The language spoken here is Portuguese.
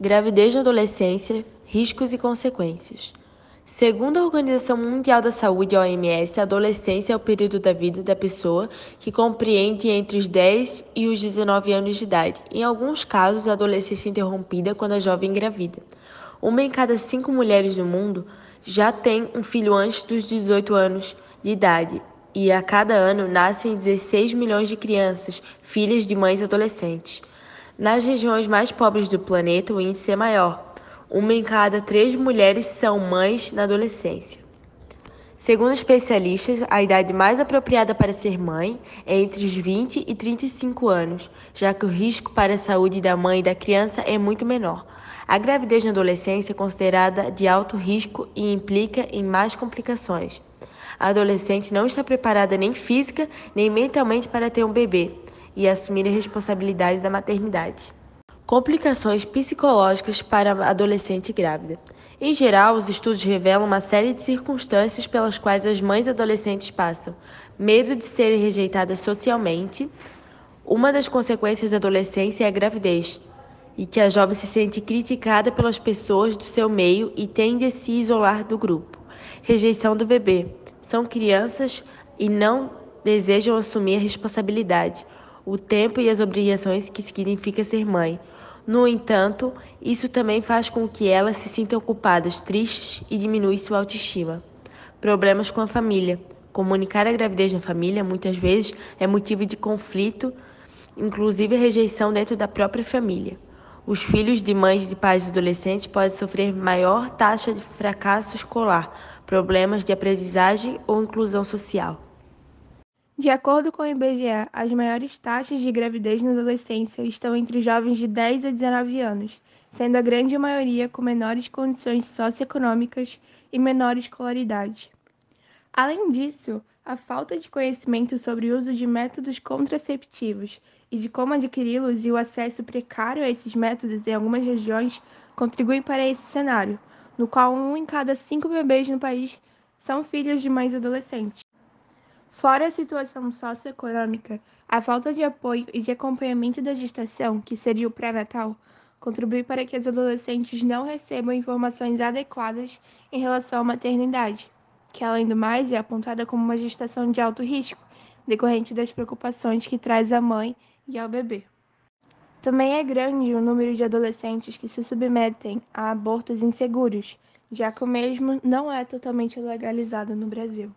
Gravidez na adolescência, riscos e consequências. Segundo a Organização Mundial da Saúde, a OMS, a adolescência é o período da vida da pessoa que compreende entre os 10 e os 19 anos de idade. Em alguns casos, a adolescência é interrompida quando a jovem engravida. Uma em cada cinco mulheres do mundo já tem um filho antes dos 18 anos de idade, e a cada ano nascem 16 milhões de crianças, filhas de mães adolescentes. Nas regiões mais pobres do planeta, o índice é maior. Uma em cada três mulheres são mães na adolescência. Segundo especialistas, a idade mais apropriada para ser mãe é entre os 20 e 35 anos, já que o risco para a saúde da mãe e da criança é muito menor. A gravidez na adolescência é considerada de alto risco e implica em mais complicações. A adolescente não está preparada nem física nem mentalmente para ter um bebê e assumir a responsabilidade da maternidade. Complicações psicológicas para adolescente grávida. Em geral, os estudos revelam uma série de circunstâncias pelas quais as mães adolescentes passam: medo de serem rejeitadas socialmente. Uma das consequências da adolescência é a gravidez, e que a jovem se sente criticada pelas pessoas do seu meio e tende a se isolar do grupo. Rejeição do bebê. São crianças e não desejam assumir a responsabilidade o tempo e as obrigações que significa ser mãe. No entanto, isso também faz com que elas se sintam ocupadas, tristes e diminui sua autoestima. Problemas com a família. Comunicar a gravidez na família muitas vezes é motivo de conflito, inclusive rejeição dentro da própria família. Os filhos de mães de pais adolescentes podem sofrer maior taxa de fracasso escolar, problemas de aprendizagem ou inclusão social. De acordo com o IBGE, as maiores taxas de gravidez na adolescência estão entre jovens de 10 a 19 anos, sendo a grande maioria com menores condições socioeconômicas e menor escolaridade. Além disso, a falta de conhecimento sobre o uso de métodos contraceptivos e de como adquiri-los e o acesso precário a esses métodos em algumas regiões contribuem para esse cenário, no qual um em cada cinco bebês no país são filhos de mães adolescentes. Fora a situação socioeconômica, a falta de apoio e de acompanhamento da gestação, que seria o pré-natal, contribui para que as adolescentes não recebam informações adequadas em relação à maternidade, que além do mais é apontada como uma gestação de alto risco, decorrente das preocupações que traz à mãe e ao bebê. Também é grande o número de adolescentes que se submetem a abortos inseguros, já que o mesmo não é totalmente legalizado no Brasil.